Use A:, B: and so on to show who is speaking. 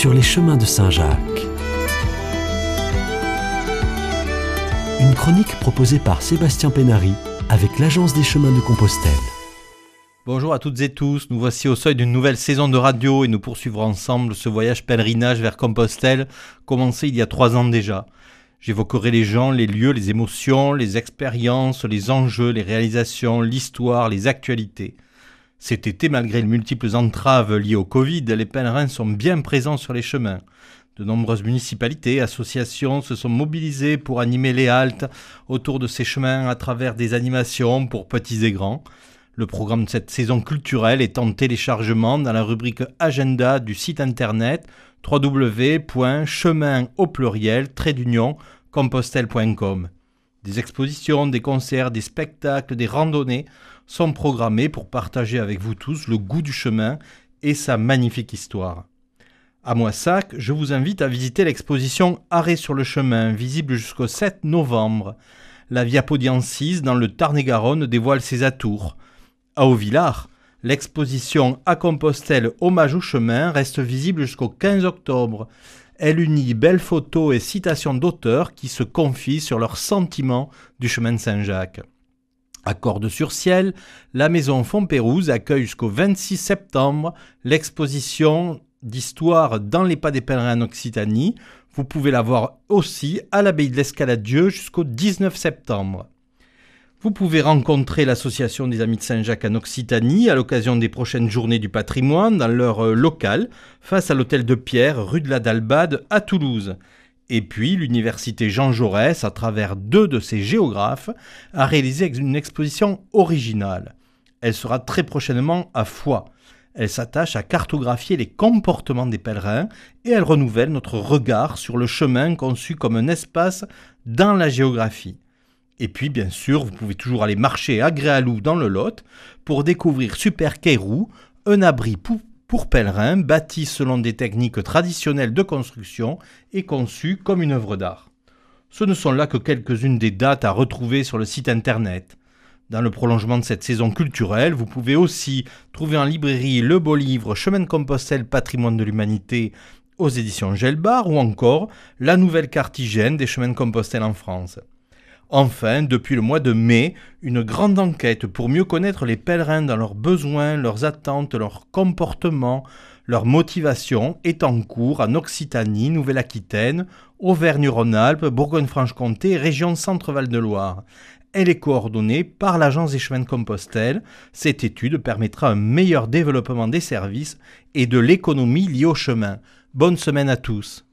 A: sur les chemins de Saint-Jacques. Une chronique proposée par Sébastien Pénary avec l'Agence des chemins de Compostelle.
B: Bonjour à toutes et tous, nous voici au seuil d'une nouvelle saison de radio et nous poursuivrons ensemble ce voyage pèlerinage vers Compostelle commencé il y a trois ans déjà. J'évoquerai les gens, les lieux, les émotions, les expériences, les enjeux, les réalisations, l'histoire, les actualités. Cet été, malgré les multiples entraves liées au Covid, les pèlerins sont bien présents sur les chemins. De nombreuses municipalités, associations se sont mobilisées pour animer les haltes autour de ces chemins à travers des animations pour petits et grands. Le programme de cette saison culturelle est en téléchargement dans la rubrique Agenda du site internet www.chemin au pluriel compostelle.com. Des expositions, des concerts, des spectacles, des randonnées sont programmés pour partager avec vous tous le goût du chemin et sa magnifique histoire. À Moissac, je vous invite à visiter l'exposition Arrêt sur le chemin, visible jusqu'au 7 novembre. La Via Podiensis, dans le Tarn-et-Garonne, dévoile ses atours. À Auvillard, l'exposition À Compostelle Hommage au chemin reste visible jusqu'au 15 octobre. Elle unit belles photos et citations d'auteurs qui se confient sur leurs sentiments du chemin de Saint-Jacques. À Cordes-sur-Ciel, la maison Fontpérouse accueille jusqu'au 26 septembre l'exposition d'histoire dans les pas des pèlerins en Occitanie. Vous pouvez la voir aussi à l'abbaye de l'Escaladieu jusqu'au 19 septembre. Vous pouvez rencontrer l'association des Amis de Saint-Jacques en Occitanie à l'occasion des prochaines journées du patrimoine dans leur euh, local, face à l'hôtel de Pierre, rue de la Dalbade, à Toulouse. Et puis, l'université Jean Jaurès, à travers deux de ses géographes, a réalisé une exposition originale. Elle sera très prochainement à Foix. Elle s'attache à cartographier les comportements des pèlerins et elle renouvelle notre regard sur le chemin conçu comme un espace dans la géographie. Et puis, bien sûr, vous pouvez toujours aller marcher à Gréalou dans le Lot pour découvrir Super Keirou, un abri pour, pèlerins bâti selon des techniques traditionnelles de construction et conçu comme une œuvre d'art. Ce ne sont là que quelques-unes des dates à retrouver sur le site internet. Dans le prolongement de cette saison culturelle, vous pouvez aussi trouver en librairie le beau livre Chemin de Compostelle Patrimoine de l'Humanité aux éditions Gelbar ou encore la nouvelle cartigène des chemins de Compostelle en France. Enfin, depuis le mois de mai, une grande enquête pour mieux connaître les pèlerins dans leurs besoins, leurs attentes, leurs comportements, leurs motivations est en cours en Occitanie, Nouvelle-Aquitaine, Auvergne-Rhône-Alpes, Bourgogne-Franche-Comté région Centre-Val de Loire. Elle est coordonnée par l'Agence des chemins de Compostelle. Cette étude permettra un meilleur développement des services et de l'économie liée au chemin. Bonne semaine à tous.